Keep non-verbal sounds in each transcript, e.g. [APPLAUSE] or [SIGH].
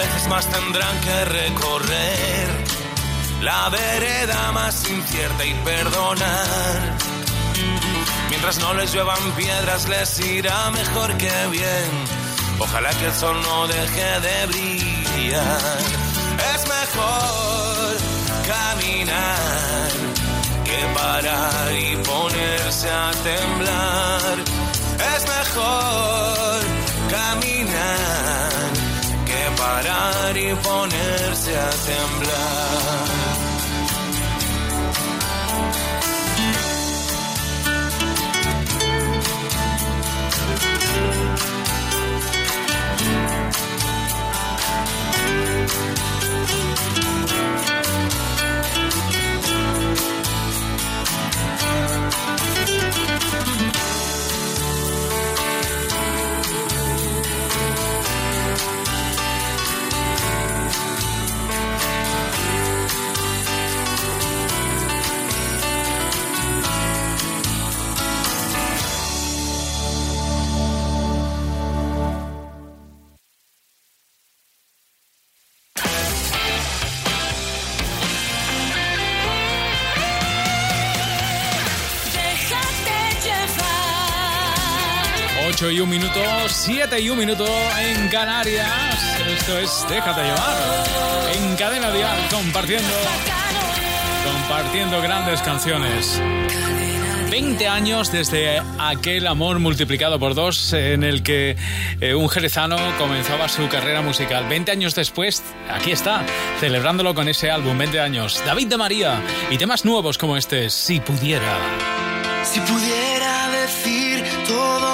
veces más tendrán que recorrer la vereda más incierta y perdonar. Mientras no les lluevan piedras les irá mejor que bien. Ojalá que el sol no deje de brillar. Es mejor caminar que parar y ponerse a temblar. Es mejor parar y ponerse a temblar. 8 y un minuto, 7 y un minuto en Canarias. Esto es Déjate llevar. En cadena dial, compartiendo. Compartiendo grandes canciones. 20 años desde aquel amor multiplicado por dos en el que eh, un jerezano comenzaba su carrera musical. 20 años después, aquí está, celebrándolo con ese álbum, 20 años. David de María y temas nuevos como este, Si pudiera. Si pudiera decir todo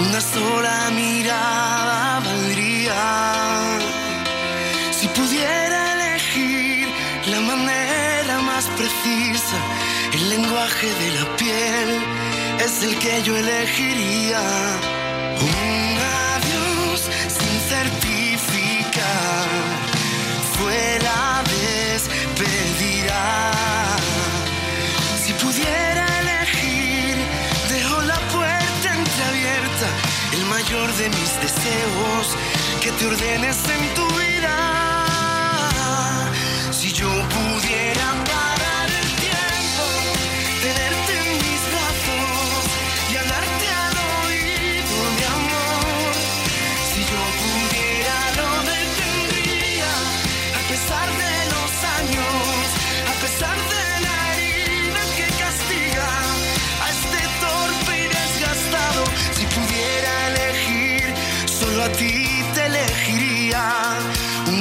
una sola mirada valdría. Si pudiera elegir la manera más precisa, el lenguaje de la piel es el que yo elegiría. De mis deseos, que te ordenes en tu vida.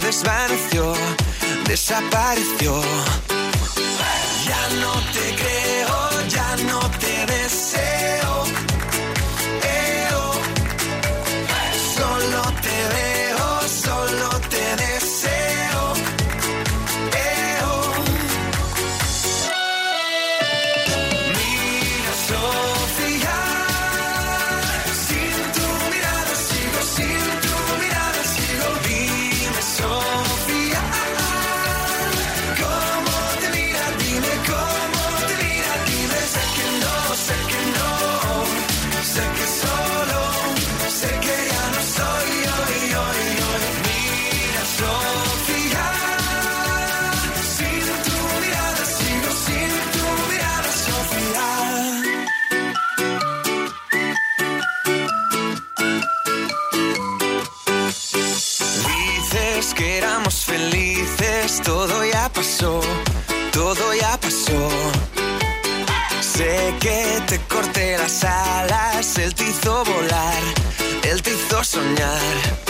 desvaneció, desapareció. Ya no te creo, ya no te deseo. Que te corté las alas, él te hizo volar, él te hizo soñar.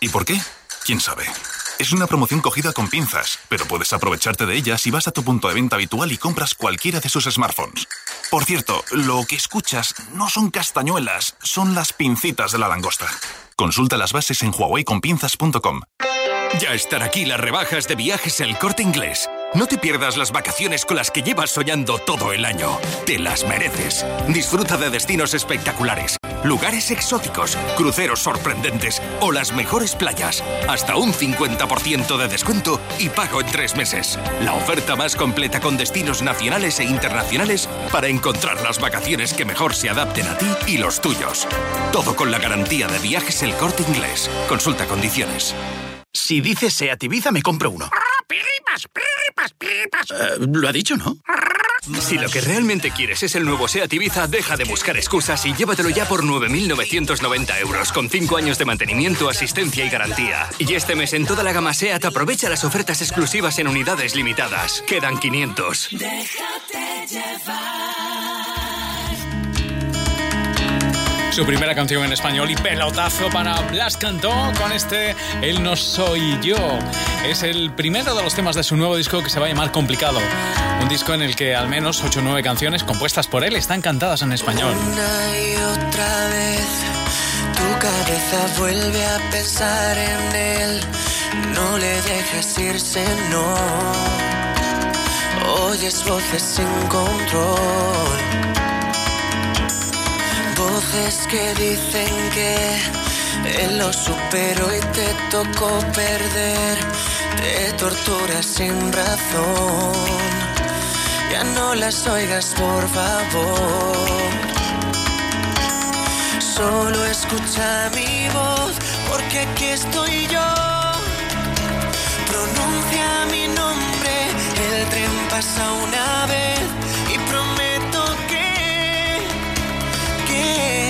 ¿Y por qué? ¿Quién sabe? Es una promoción cogida con pinzas, pero puedes aprovecharte de ella si vas a tu punto de venta habitual y compras cualquiera de sus smartphones. Por cierto, lo que escuchas no son castañuelas, son las pincitas de la langosta. Consulta las bases en huaweiconpinzas.com. Ya están aquí las rebajas de viajes El Corte Inglés. No te pierdas las vacaciones con las que llevas soñando todo el año. Te las mereces. Disfruta de destinos espectaculares, lugares exóticos, cruceros sorprendentes o las mejores playas. Hasta un 50% de descuento y pago en tres meses. La oferta más completa con destinos nacionales e internacionales para encontrar las vacaciones que mejor se adapten a ti y los tuyos. Todo con la garantía de viajes El Corte Inglés. Consulta condiciones. Si dices Seat Ibiza, me compro uno. ¡Pirripas, pirripas, pirripas! Eh, lo ha dicho, ¿no? Si lo que realmente quieres es el nuevo SEAT Ibiza, deja de buscar excusas y llévatelo ya por 9.990 euros, con 5 años de mantenimiento, asistencia y garantía. Y este mes en toda la gama SEAT aprovecha las ofertas exclusivas en unidades limitadas. Quedan 500. Déjate llevar. Su primera canción en español y pelotazo para Blas Cantó con este Él no soy yo. Es el primero de los temas de su nuevo disco que se va a llamar Complicado. Un disco en el que al menos 8 o 9 canciones compuestas por él están cantadas en español. Una y otra vez tu cabeza vuelve a pensar en él. No le dejes irse, no. Oyes voces sin control. Voces que dicen que lo superó y te tocó perder. Te torturas sin razón. Ya no las oigas, por favor. Solo escucha mi voz, porque aquí estoy yo. Pronuncia mi nombre, el tren pasa una vez que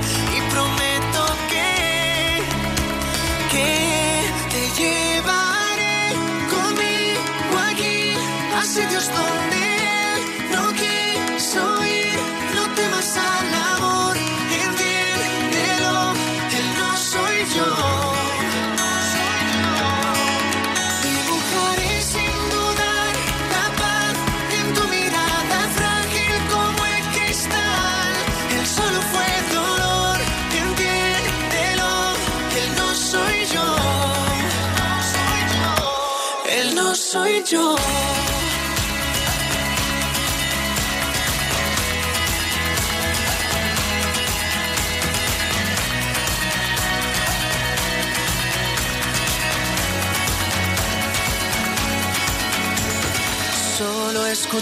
aquí a sitios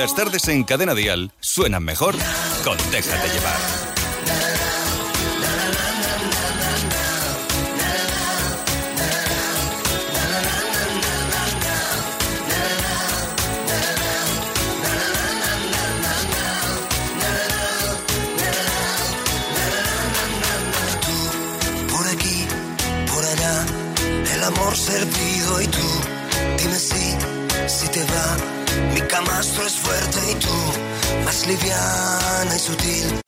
Las tardes en Cadena Dial suenan mejor con Déjate llevar. Mi camastro es fuerte y tú, más liviana y sutil,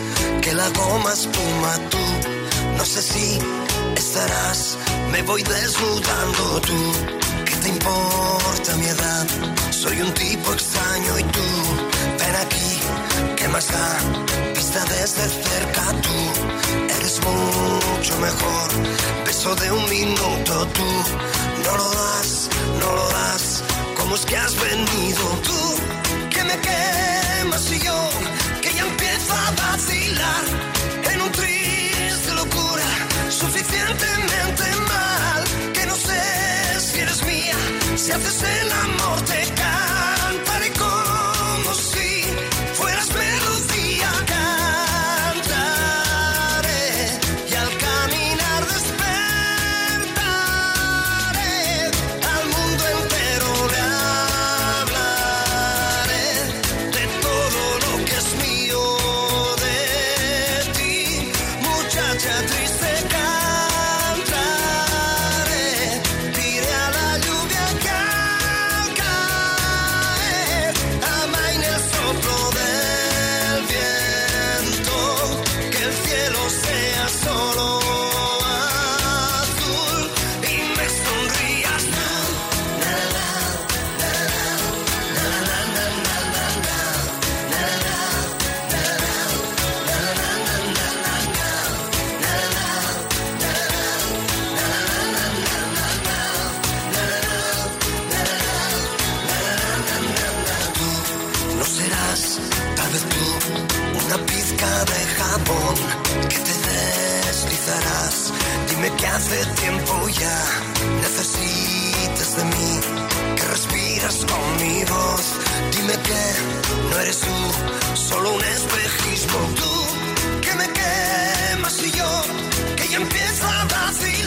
que la goma espuma tú, no sé si estarás, me voy desnudando tú, ¿qué te importa mi edad? Soy un tipo extraño y tú, ven aquí, ¿qué más da? Vista desde cerca tú, eres mucho mejor, beso de un minuto tú, no lo das, no lo das, como es que has venido tú, me quemas y yo, que ya empiezo a vacilar. En un triste locura, suficientemente mal, que no sé si eres mía, si haces el amor te cantaré como con mi voz. Dime que no eres tú, solo un espejismo. Tú que me quemas y yo que ya empiezo a vacilar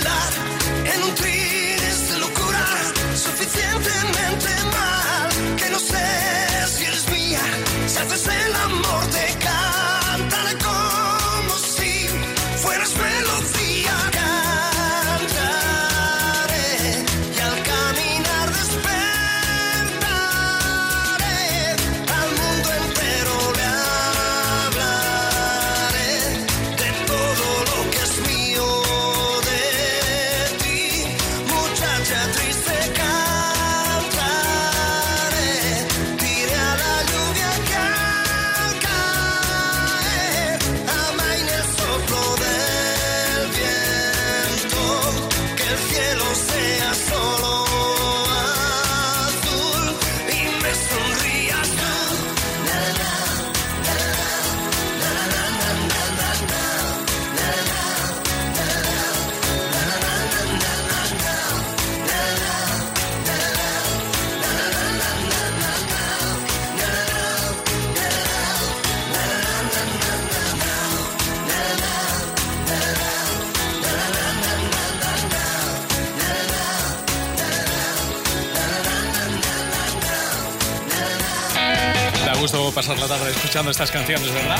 pasar la tarde escuchando estas canciones, ¿verdad?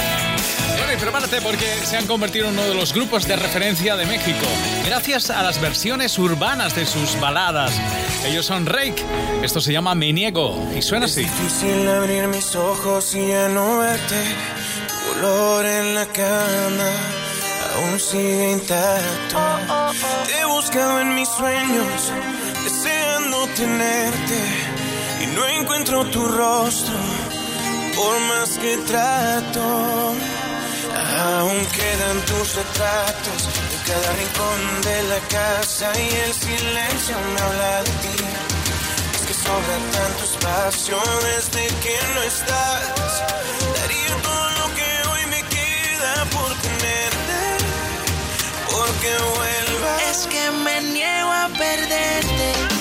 Bueno, y prepárate porque se han convertido en uno de los grupos de referencia de México, gracias a las versiones urbanas de sus baladas. Ellos son Rake, esto se llama Me Niego y suena así. difícil abrir mis ojos y ya no verte. Tu en la cama aún sigue intacto. Te he buscado en mis sueños, deseando tenerte. Y no encuentro tu rostro, por más que trato. Aún quedan tus retratos en cada rincón de la casa y el silencio me habla de ti. Es que sobra tanto espacio desde que no estás. Daría todo lo que hoy me queda por tenerte, porque vuelvas. Es que me niego a perderte,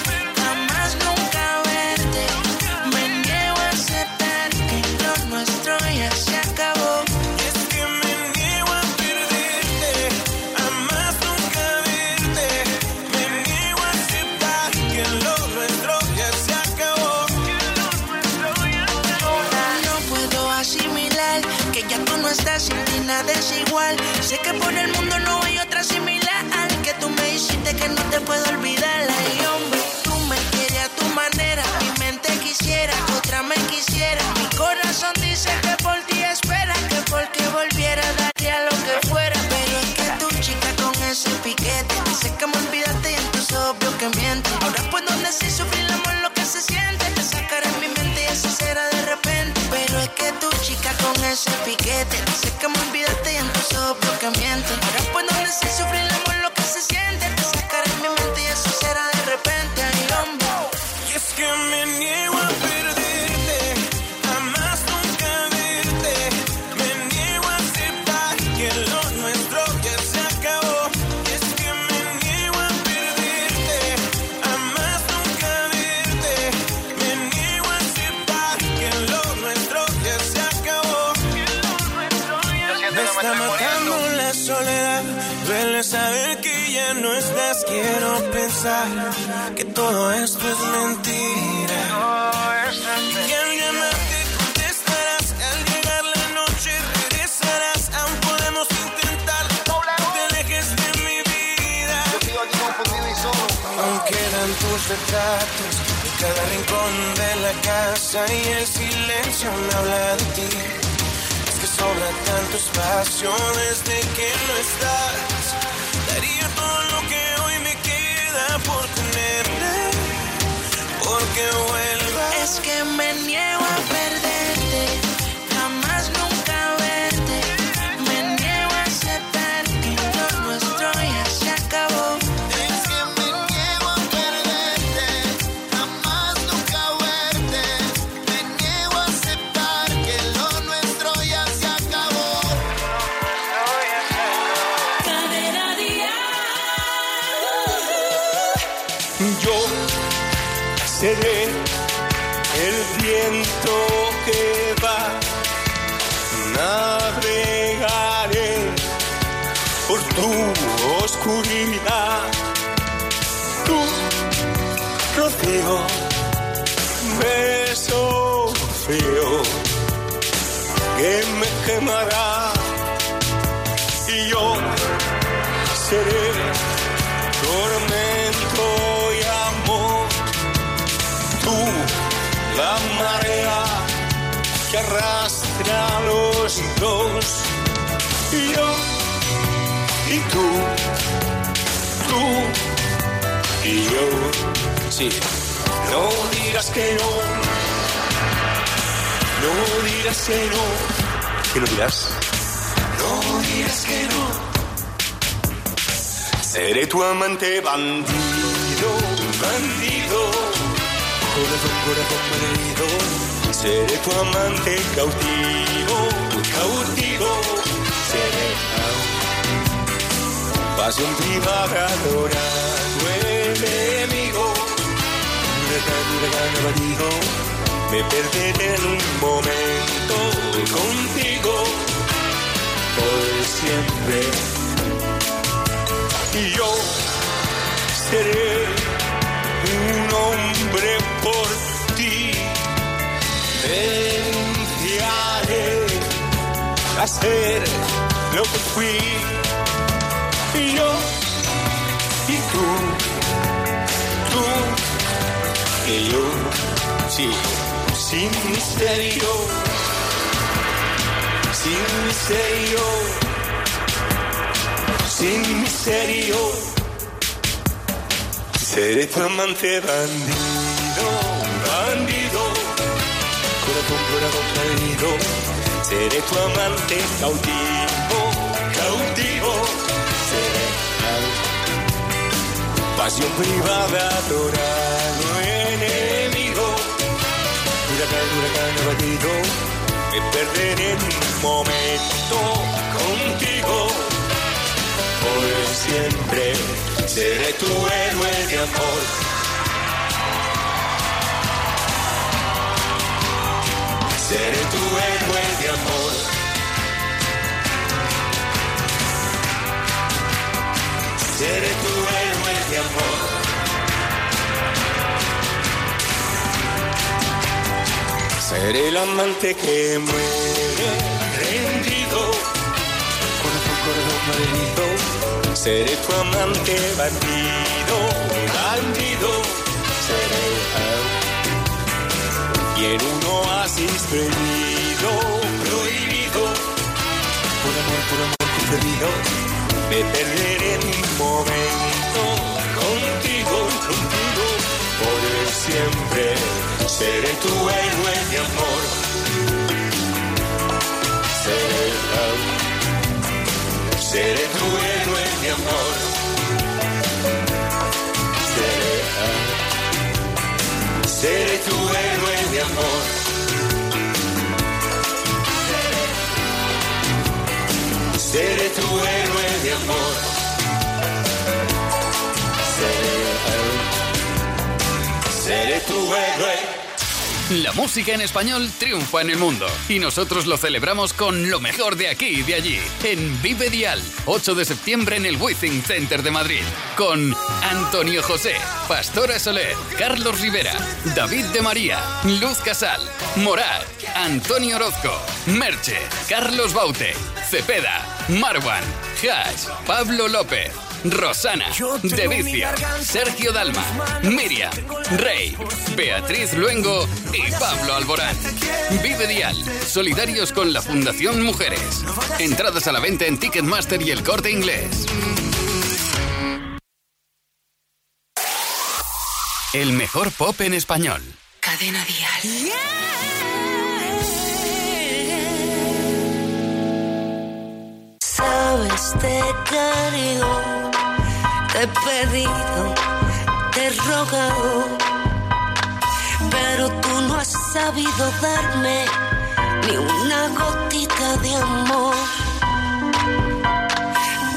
estás sin ti nada es igual. Sé que por el mundo no hay otra similar que tú me hiciste que no te puedo olvidar. Ay, hombre, tú me quieres a tu manera. Mi mente quisiera, otra me quisiera. Está matando la soledad. Duele saber que ya no estás. Quiero pensar que todo esto es mentira. Y que al llamarte contestarás. Al llegar la noche regresarás. Aún podemos intentar. No te alejes de mi vida. Aún quedan tus retratos. En cada rincón de la casa y el silencio me habla de ti. Sobra tanto espacio desde que no estás. Daría todo lo que hoy me queda por tenerte, porque vuelvas. Es que me niego a y tú, tú y yo. Sí, no digas que no. No digas que no. ¿Qué no dirás? No digas que no. Seré tu amante bandido, bandido. Corazón, corazón malherido. Seré tu amante cautivo, cautivo. Seré pasión privada, adorado enemigo. Me perderé en un momento contigo. Por siempre y yo seré un hombre por ti. Enviaré a ser lo que fui. Y yo, y tú, tú, y yo, sí, sin misterio, sin misterio sin misterio. Seré tu amante bandido, bandido, corazón, corazón perdido. Seré tu amante cautivo. Pasión privada, adorado enemigo. Huracán, huracán abatido. Me perderé en un momento contigo por siempre seré tu héroe de amor. Seré el amante que muere rendido corazón, corazón malherido. Seré tu amante bandido, bandido. Seré y en un oasis prohibido, prohibido. Por amor, por amor concedido, me perderé en un momento contigo, contigo. Por siempre seré tu héroe de amor. Seré Seré tu héroe de amor. Seré, seré tu héroe de amor. Seré tu héroe de amor. Seré, seré tu héroe. La música en español triunfa en el mundo y nosotros lo celebramos con lo mejor de aquí y de allí. En Vive Dial, 8 de septiembre en el Withing Center de Madrid. Con Antonio José, Pastora Soler, Carlos Rivera, David de María, Luz Casal, Morat, Antonio Orozco, Merche, Carlos Baute, Cepeda, Marwan, Hash, Pablo López. Rosana, Devicia, Sergio Dalma, Miriam, Rey, Beatriz Luengo y Pablo Alborán. Vive Dial, solidarios con la Fundación Mujeres. Entradas a la venta en Ticketmaster y el corte inglés. El mejor pop en español. Cadena Dial. Sabes, te he querido, te he pedido, te he rogado, pero tú no has sabido darme ni una gotita de amor.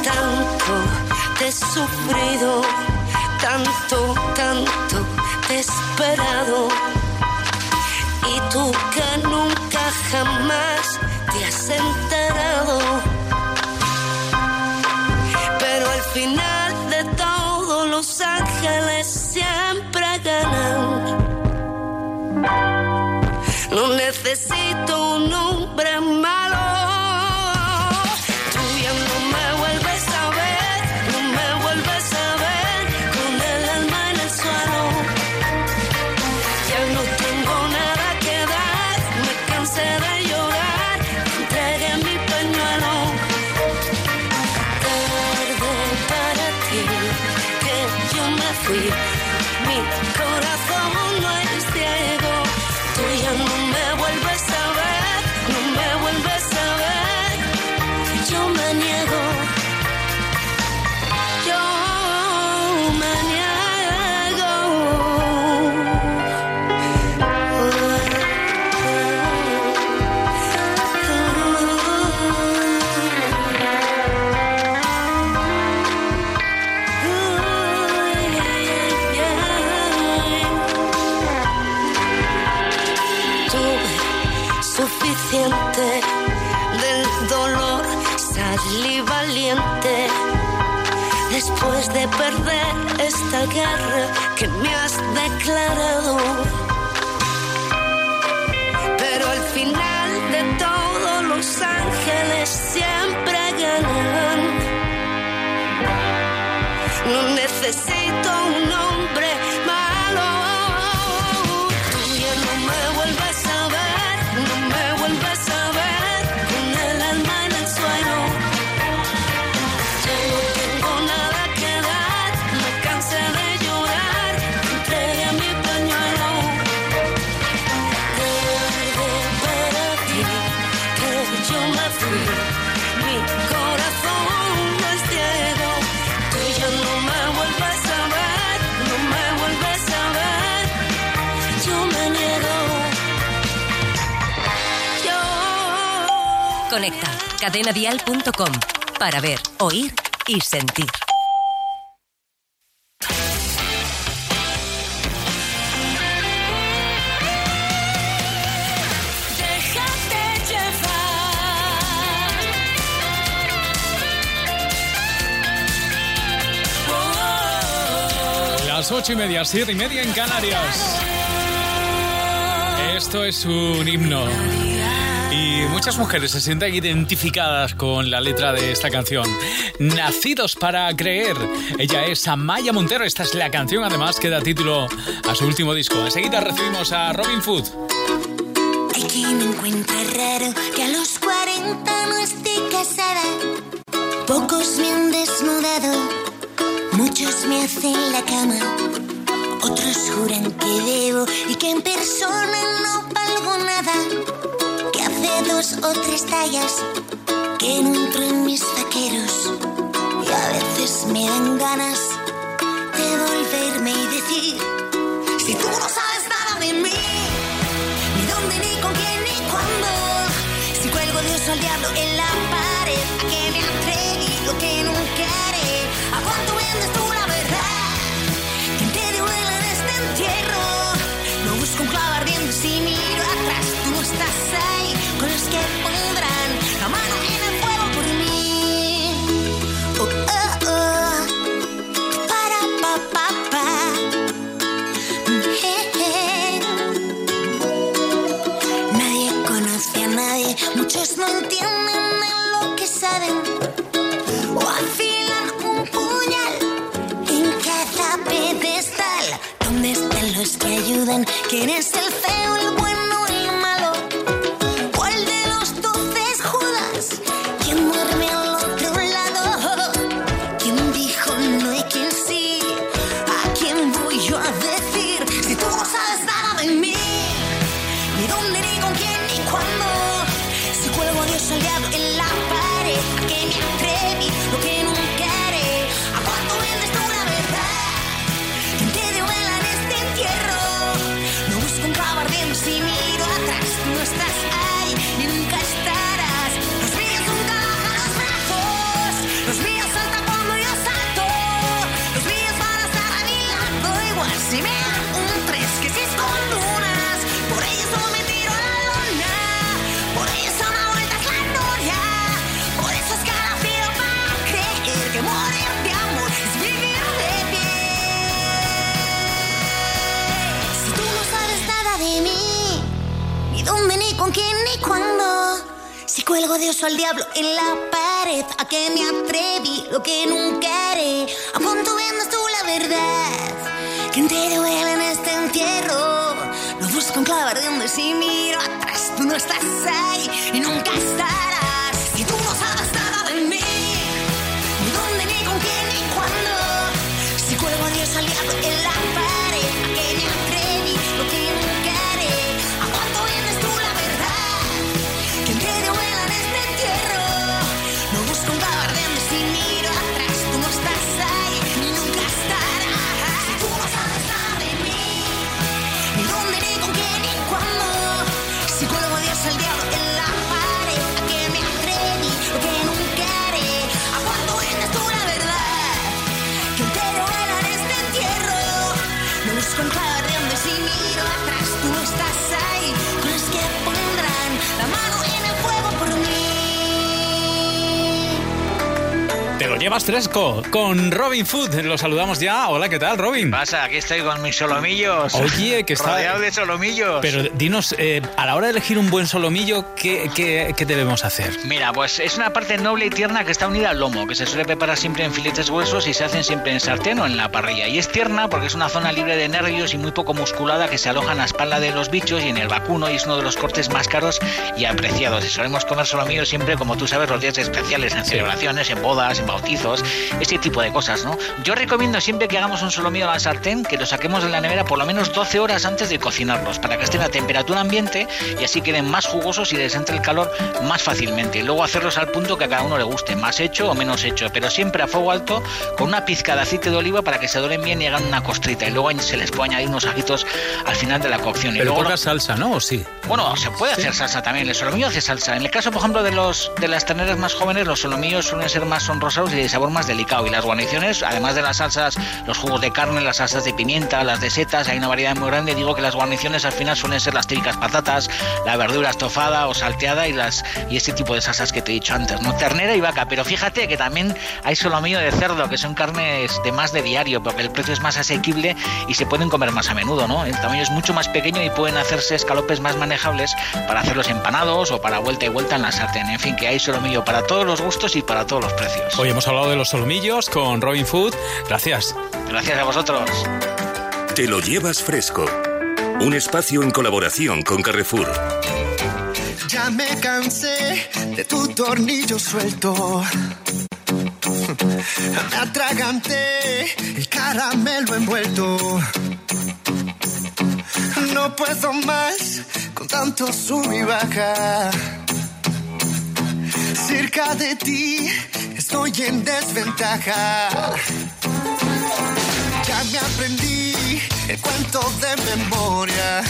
Tanto te he sufrido, tanto, tanto te he esperado. Y tú que nunca jamás te has enterado. No necesito un suficiente del dolor, salí valiente. Después de perder esta guerra que me has declarado. Pero al final de todo los ángeles siempre ganan. No necesito un hombre Conecta cadenadial.com para ver, oír y sentir. Llevar. Las ocho y media, siete y media en Canarias. Esto es un himno. Y muchas mujeres se sienten identificadas con la letra de esta canción. Nacidos para creer. Ella es Amaya Montero. Esta es la canción, además, que da título a su último disco. Enseguida recibimos a Robin Food. Hay quien encuentra raro que a los 40 no esté casada. Pocos me han desnudado, muchos me hacen la cama. Otros juran que debo y que en persona no valgo nada. O tres tallas que no entro en mis vaqueros. Y a veces me dan ganas de volverme y decir: Si tú no sabes nada de mí ni dónde, ni con quién, ni cuándo. Si cuelgo de oso al diablo en la Si cuelgo a Dios o al diablo en la pared, a que me atreví, lo que nunca haré. ¿A cuánto vendas tú la verdad? ¿Quién te duele en este entierro? No busco un clavo ardiendo si miro atrás, tú no estás ahí y nunca estarás. Llevas fresco con Robin Food. Lo saludamos ya. Hola, ¿qué tal, Robin? pasa? Aquí estoy con mis solomillos. Oye, que está. Rodeado de solomillos. Pero dinos, eh, a la hora de elegir un buen solomillo, ¿qué, qué- qué debemos hacer? Mira, pues es una parte noble y tierna que está unida al lomo, que se suele preparar siempre en filetes gruesos y se hacen siempre en sartén o en la parrilla. Y es tierna porque es una zona libre de nervios y muy poco musculada que se aloja en la espalda de los bichos y en el vacuno y es uno de los cortes más caros y apreciados. Y solemos comer solomillos siempre, como tú sabes, los días especiales, en celebraciones, en bodas, en bautizos, ese tipo de cosas, ¿no? Yo recomiendo siempre que hagamos un solomillo a la sartén, que lo saquemos de la nevera por lo menos 12 horas antes de cocinarlos, para que estén a temperatura ambiente y así queden más jugosos y les entre el calor más fácilmente. Y luego hacerlos al punto que a cada uno le guste, más hecho o menos hecho, pero siempre a fuego alto con una pizca de aceite de oliva para que se doren bien y hagan una costrita. Y luego se les puede añadir unos ajitos al final de la cocción. Y Pero luego poca salsa, ¿no? ¿O sí? bueno, se puede hacer salsa también. El solomillo hace salsa. En el caso, por ejemplo, de los de las terneras más jóvenes, los solomillos suelen ser más sonrosados y sabor más delicado. Y las guarniciones, además de las salsas, los jugos de carne, las salsas de pimienta, las de setas, hay una variedad muy grande. Digo que las guarniciones al final suelen ser las típicas patatas, la verdura estofada o salteada y las y este tipo de salsas que te he dicho antes, ¿no? Ternera y vaca. Pero fíjate que también hay solomillo de cerdo, que son carnes de más de diario, porque el precio es más asequible y se pueden comer más a menudo, ¿no? El tamaño es mucho más pequeño y pueden hacerse escalopes más manejables para hacerlos empanados o para vuelta y vuelta en la sartén. En fin, que hay solomillo para todos los gustos y para todos los precios. Hoy hemos hablado de los solomillos con Robin Food. Gracias. Gracias a vosotros. Te lo llevas fresco. Un espacio en colaboración con Carrefour. Ya me cansé de tu tornillo suelto. [LAUGHS] Me atraganté el caramelo envuelto. No puedo más con tanto sub y baja. Cerca de ti estoy en desventaja. Ya me aprendí el cuento de memoria.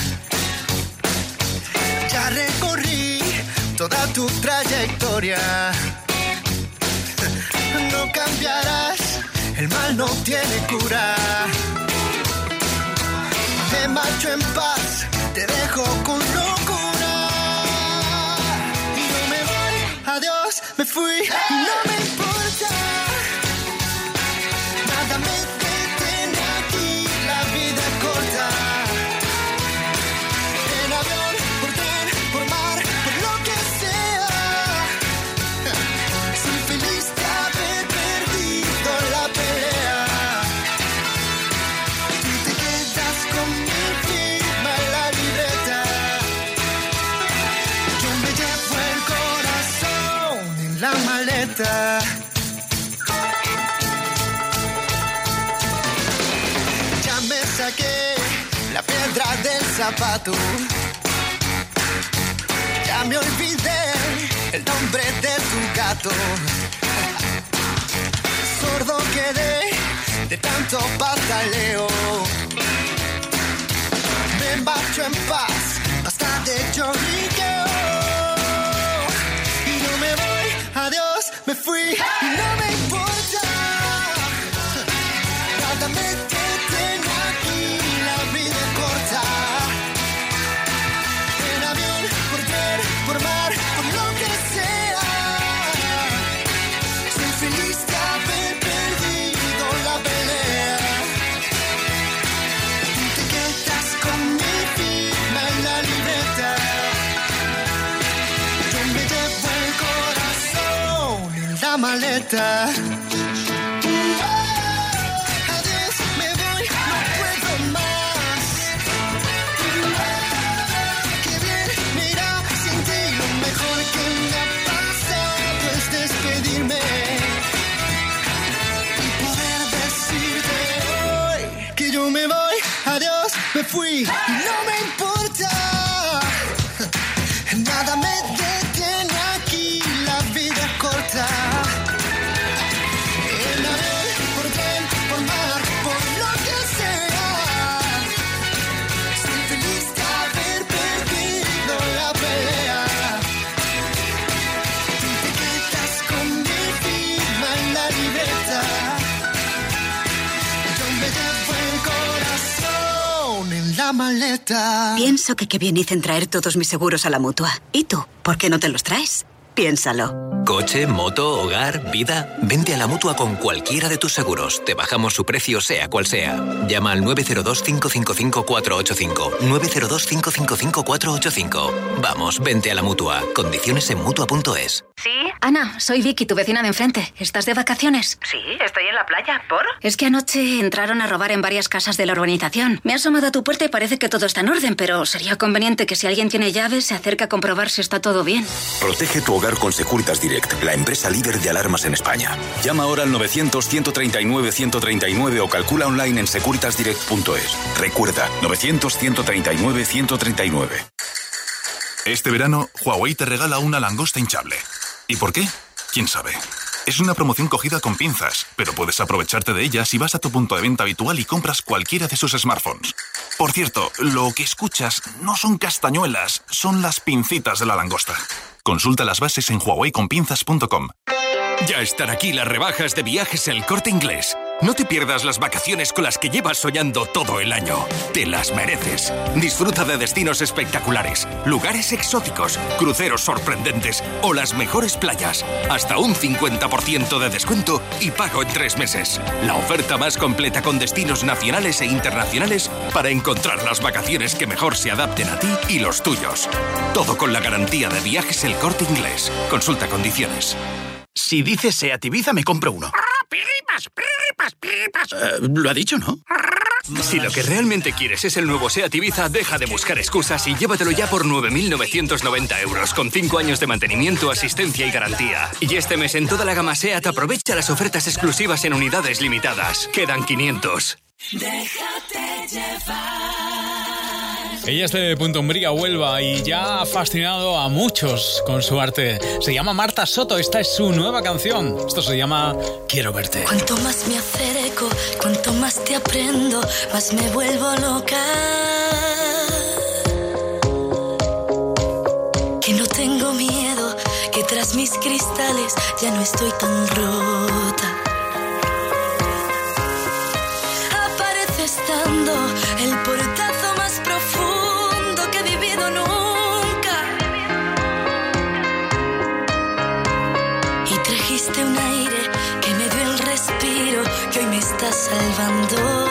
Ya recorrí toda tu trayectoria. No cambiarás, el mal no tiene cura. Me marcho en paz, adiós, [LAUGHS] Ya me saqué la piedra del zapato. Ya me olvidé el nombre de tu gato. Sordo quedé de tanto pataleo. Me marcho en paz, basta de lloriqueo. Adiós, me fui y no me adiós, me fui y no me importa. Pienso que qué bien hice en traer todos mis seguros a la mutua. ¿Y tú? ¿Por qué no te los traes? Piénsalo. Coche, moto, hogar, vida. Vente a la mutua con cualquiera de tus seguros. Te bajamos su precio, sea cual sea. Llama al 902-555-485. 902-555-485. Vamos, vente a la mutua. Condiciones en mutua.es. ¿Sí? Ana, soy Vicky, tu vecina de enfrente. ¿Estás de vacaciones? Sí, estoy en la playa. ¿Por? Es que anoche entraron a robar en varias casas de la urbanización. Me ha asomado a tu puerta y parece que todo está en orden, pero sería conveniente que si alguien tiene llaves se acerque a comprobar si está todo bien. Protege tu hogar con Securitas Direct, la empresa líder de alarmas en España. Llama ahora al 900-139-139 o calcula online en securitasdirect.es. Recuerda, 900-139-139. Este verano, Huawei te regala una langosta hinchable. ¿Y por qué? ¿Quién sabe? Es una promoción cogida con pinzas, pero puedes aprovecharte de ella si vas a tu punto de venta habitual y compras cualquiera de sus smartphones. Por cierto, lo que escuchas no son castañuelas, son las pincitas de la langosta. Consulta las bases en huaweiconpinzas.com. Ya están aquí las rebajas de viajes El Corte Inglés. No te pierdas las vacaciones con las que llevas soñando todo el año. Te las mereces. Disfruta de destinos espectaculares, lugares exóticos, cruceros sorprendentes o las mejores playas. Hasta un 50% de descuento y pago en tres meses. La oferta más completa con destinos nacionales e internacionales para encontrar las vacaciones que mejor se adapten a ti y los tuyos. Todo con la garantía de viajes El Corte Inglés. Consulta condiciones. Si dices Seat Ibiza, me compro uno. Eh, lo ha dicho, ¿no? Si lo que realmente quieres es el nuevo SEAT Ibiza, deja de buscar excusas y llévatelo ya por 9.990 euros, con 5 años de mantenimiento, asistencia y garantía. Y este mes en toda la gama SEAT aprovecha las ofertas exclusivas en unidades limitadas. Quedan 500. Déjate llevar. Ella es de Punto Umbría, Huelva, y ya ha fascinado a muchos con su arte. Se llama Marta Soto, esta es su nueva canción. Esto se llama Quiero verte. Cuanto más me acerco, cuanto más te aprendo, más me vuelvo loca. Que no tengo miedo, que tras mis cristales ya no estoy tan rota. Aparece estando salvando.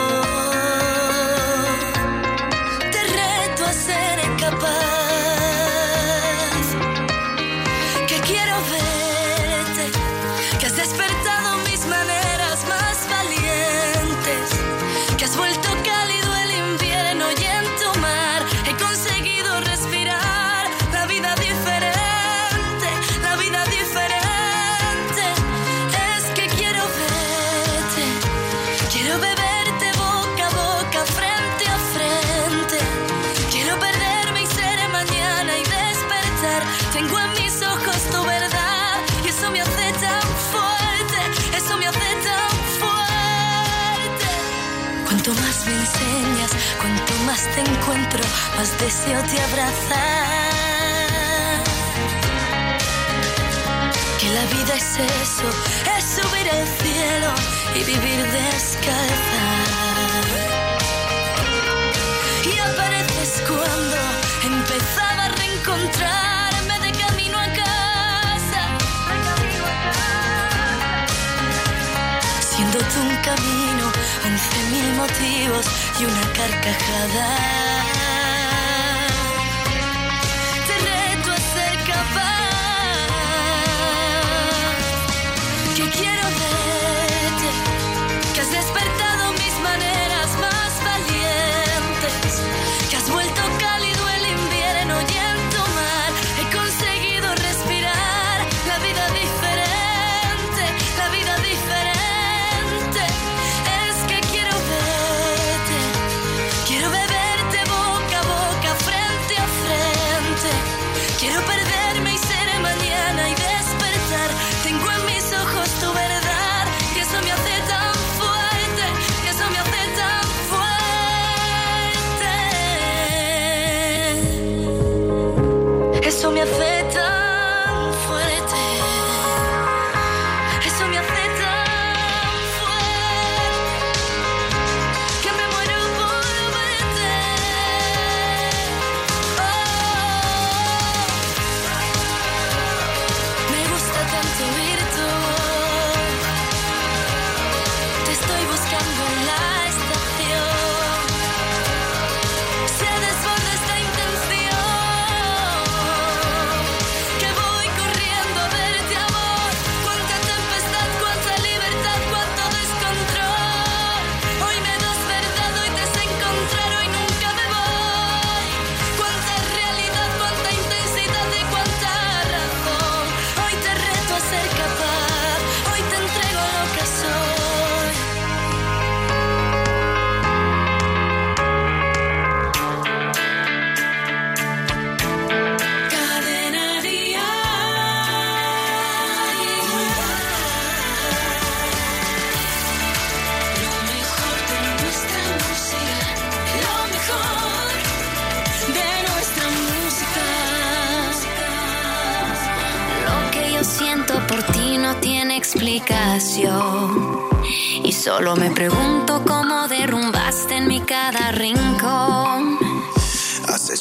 enseñas, cuanto más te encuentro, más deseo te abrazar. Que la vida es eso, es subir al cielo y vivir descalza. Y apareces cuando empezaba a reencontrarme de camino a casa. Siendo tú un camino motivos y una carcajada.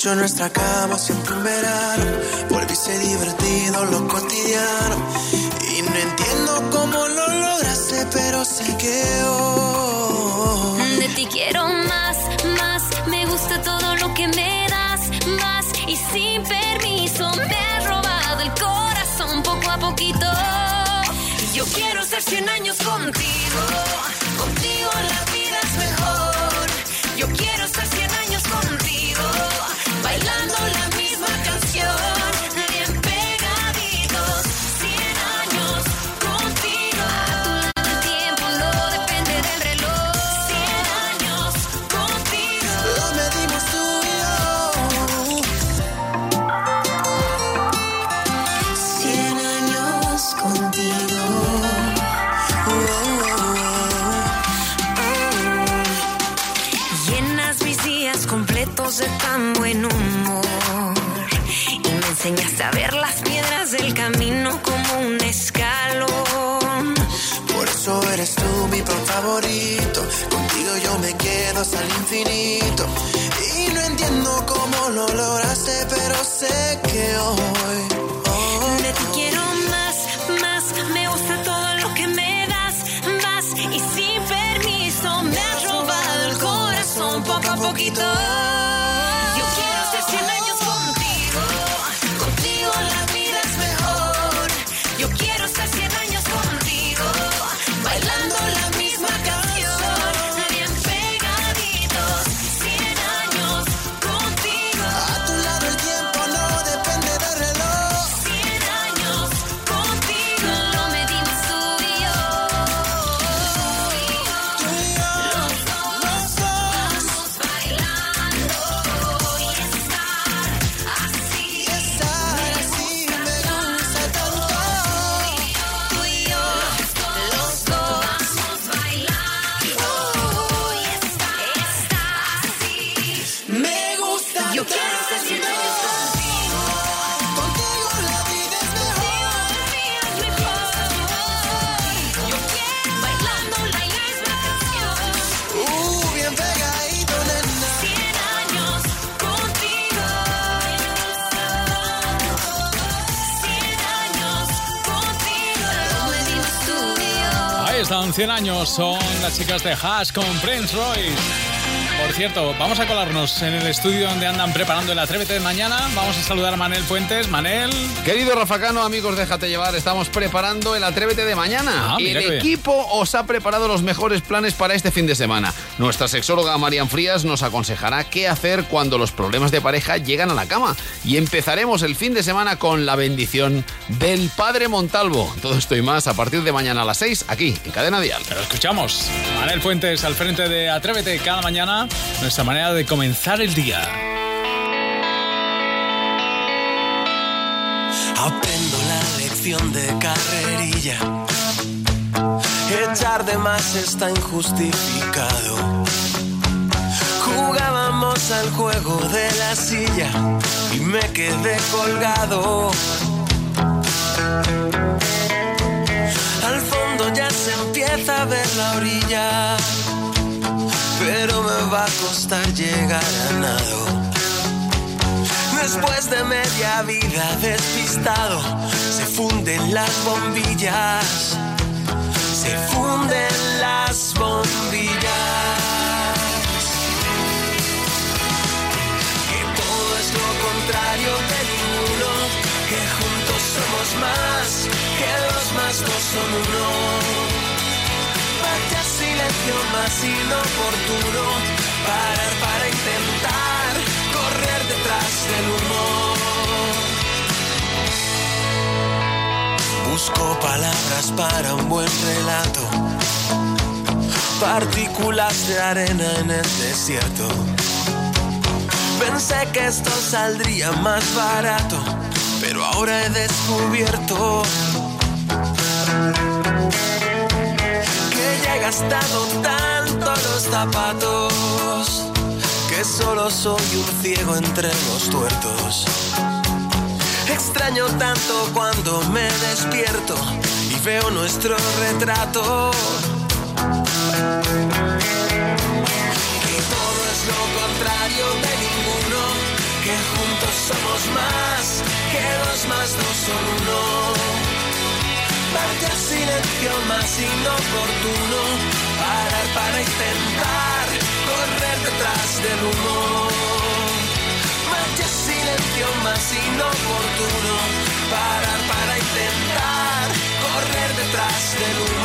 hecho en nuestra cama siempre en verano. Volviste divertido lo cotidiano. Y no entiendo cómo lo lograste, pero sé que hoy. De ti quiero más, más. Me gusta todo lo que me das, más. Y sin permiso me has robado el corazón poco a poquito. Yo quiero ser 100 años contigo. Fiesta, 100 años, son las chicas de Hash con Prince Royce. Por cierto, vamos a colarnos en el estudio donde andan preparando el Atrévete de mañana. Vamos a saludar a Manel Puentes. Manel. Querido Rafacano, amigos, déjate llevar. Estamos preparando el Atrévete de mañana. Ah, el bien. equipo os ha preparado los mejores planes para este fin de semana. Nuestra sexóloga Marian Frías nos aconsejará qué hacer cuando los problemas de pareja llegan a la cama. Y empezaremos el fin de semana con la bendición del Padre Montalvo. Todo esto y más a partir de mañana a las 6 aquí en Cadena Dial. Pero escuchamos. Manel Fuentes al frente de Atrévete cada mañana. Nuestra manera de comenzar el día. Aprendo la lección de carrerilla. Echar de más está injustificado. Jugábamos al juego de la silla y me quedé colgado. Al fondo ya se empieza a ver la orilla, pero me va a costar llegar a nado. Después de media vida despistado, se funden las bombillas. Se funden las bombillas. Que todo es lo contrario de ninguno. Que juntos somos más. Que dos más dos son uno. Silencio más inoportuno. Parar para intentar correr detrás del humo. Busco palabras para un buen relato. Partículas de arena en el desierto. Pensé que esto saldría más barato, pero ahora he descubierto gastado tanto los zapatos que solo soy un ciego entre los tuertos. Extraño tanto cuando me despierto y veo nuestro retrato. Que todo es lo contrario de ninguno, que juntos somos más, que dos más dos son uno. Vaya silencio más inoportuno, parar para intentar correr detrás del humo. Vaya silencio más inoportuno, parar para intentar correr detrás del humo.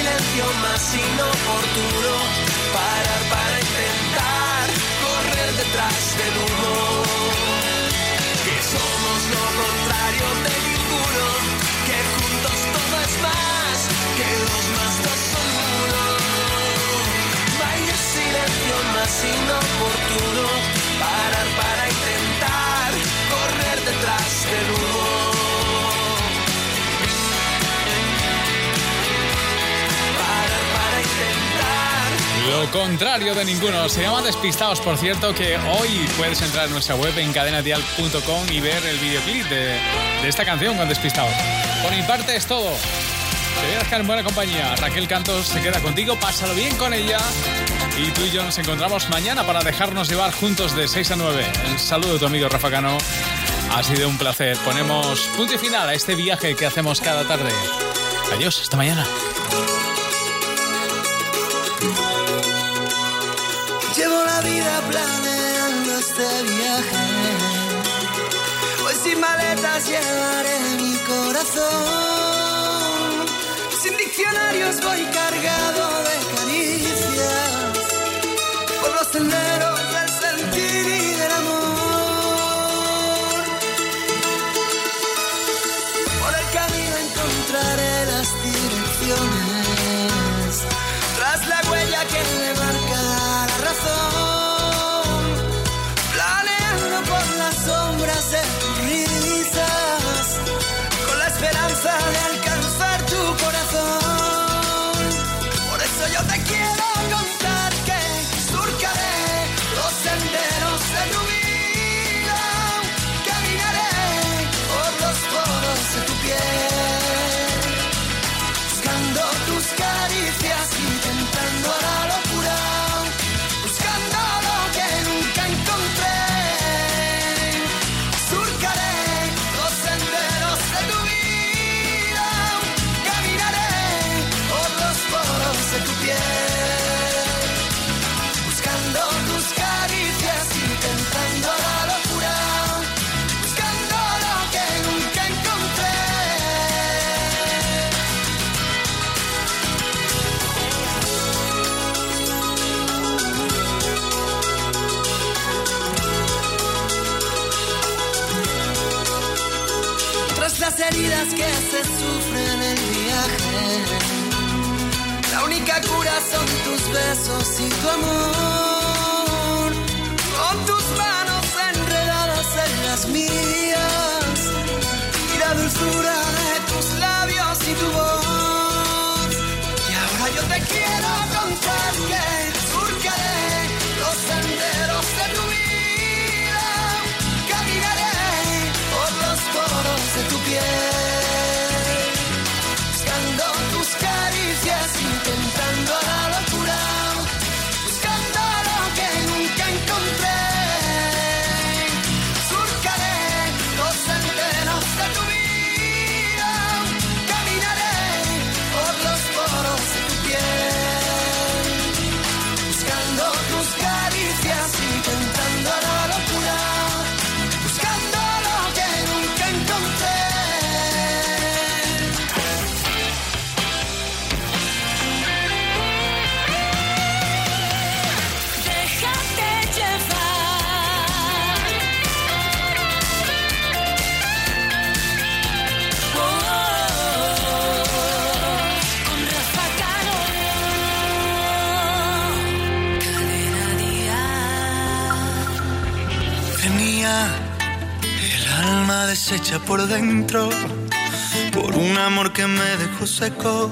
Silencio más inoportuno, parar para intentar correr detrás del humo. Que somos lo contrario de ninguno, Lo contrario de ninguno. Se llama Despistados, por cierto, que hoy puedes entrar en nuestra web en cadenadial.com y ver el videoclip de, de esta canción con Despistados. Por mi parte es todo. Te voy a dejar en buena compañía. Raquel Cantos se queda contigo, pásalo bien con ella. Y tú y yo nos encontramos mañana para dejarnos llevar juntos de 6 a 9. El saludo de tu amigo Rafa Cano. Ha sido un placer. Ponemos punto y final a este viaje que hacemos cada tarde. Adiós, hasta mañana. Vida planeando este viaje. Hoy sin maletas llevaré mi corazón. Sin diccionarios voy cargado de caricias. Por los senderos alma deshecha por dentro por un amor que me dejó seco.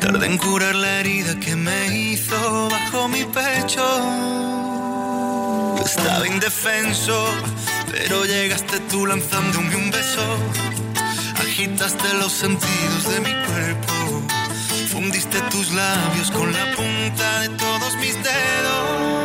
Tardé en curar la herida que me hizo bajo mi pecho. Estaba indefenso, pero llegaste tú lanzándome un beso. Agitaste los sentidos de mi cuerpo. Fundiste tus labios con la punta de todos mis dedos.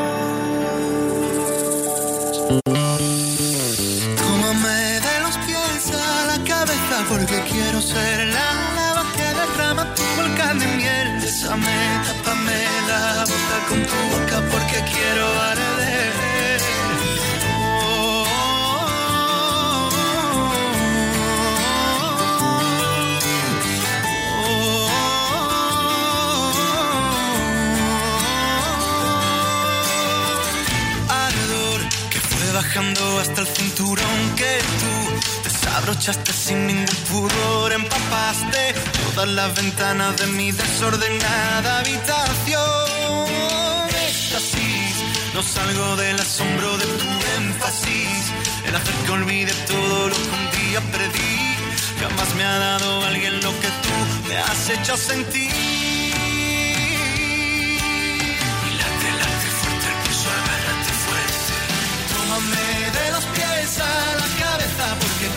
Ser la lava que derrama tu volcán de miel. Bésame, tápame la boca con tu boca porque quiero arder. Ardor que fue bajando hasta el cinturón que tú desabrochaste sin ningún pudor, empapaste todas las ventanas de mi desordenada habitación. Éxtasis, no salgo del asombro de tu énfasis, el hacer que olvide todo lo que un día perdí. Jamás me ha dado alguien lo que tú me has hecho sentir.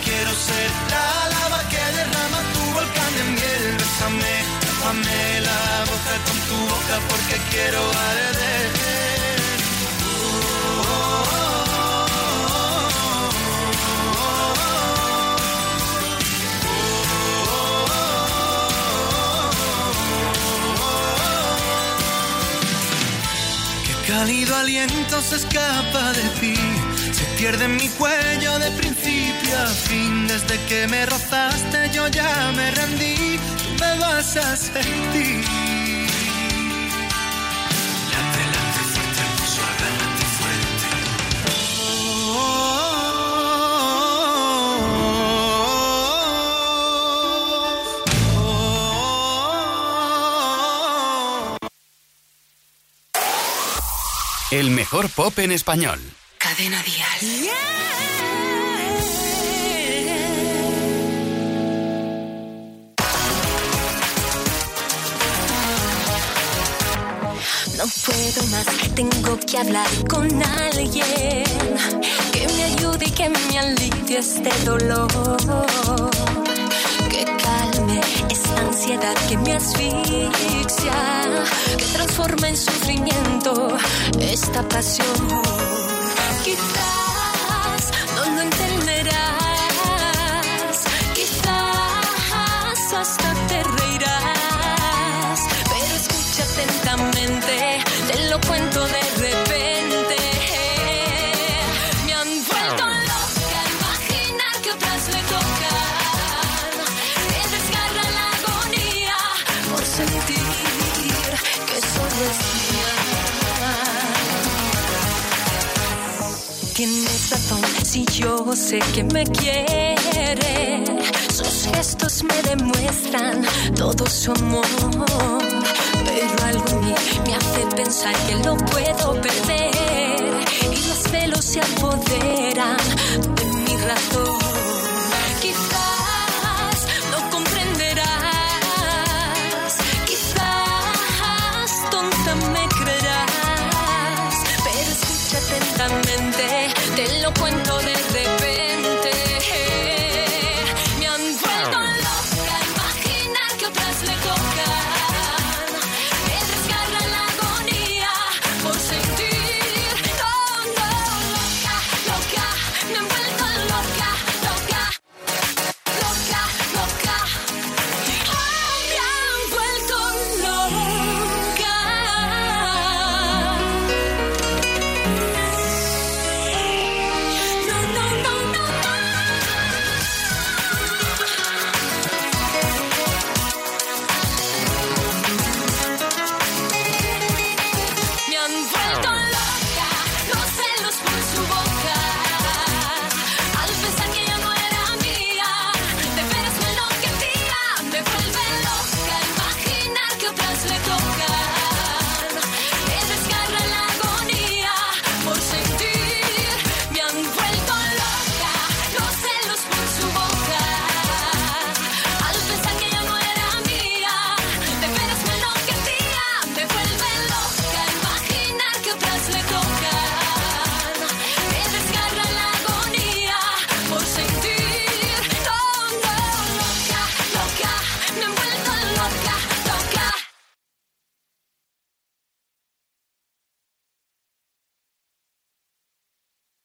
Quiero ser la lava que derrama tu volcán de miel. Bésame, tápame la boca con tu boca porque quiero arder. Qué cálido aliento se escapa de ti. Se pierde en mi cuello de principio a fin. Desde que me rozaste yo ya me rendí. Tú me vas a sentir. Fuerte fuerte. El mejor pop en español. No puedo más, tengo que hablar con alguien que me ayude y que me alivie este dolor. Que calme esta ansiedad que me asfixia, que transforma en sufrimiento esta pasión. Quizás no lo entenderás, quizás hasta te reirás, pero escucha atentamente, te lo cuento de tienes razón, si yo sé que me quiere. Sus gestos me demuestran todo su amor. Pero algo en mí me hace pensar que lo puedo perder. Y los celos se apoderan de mi razón. one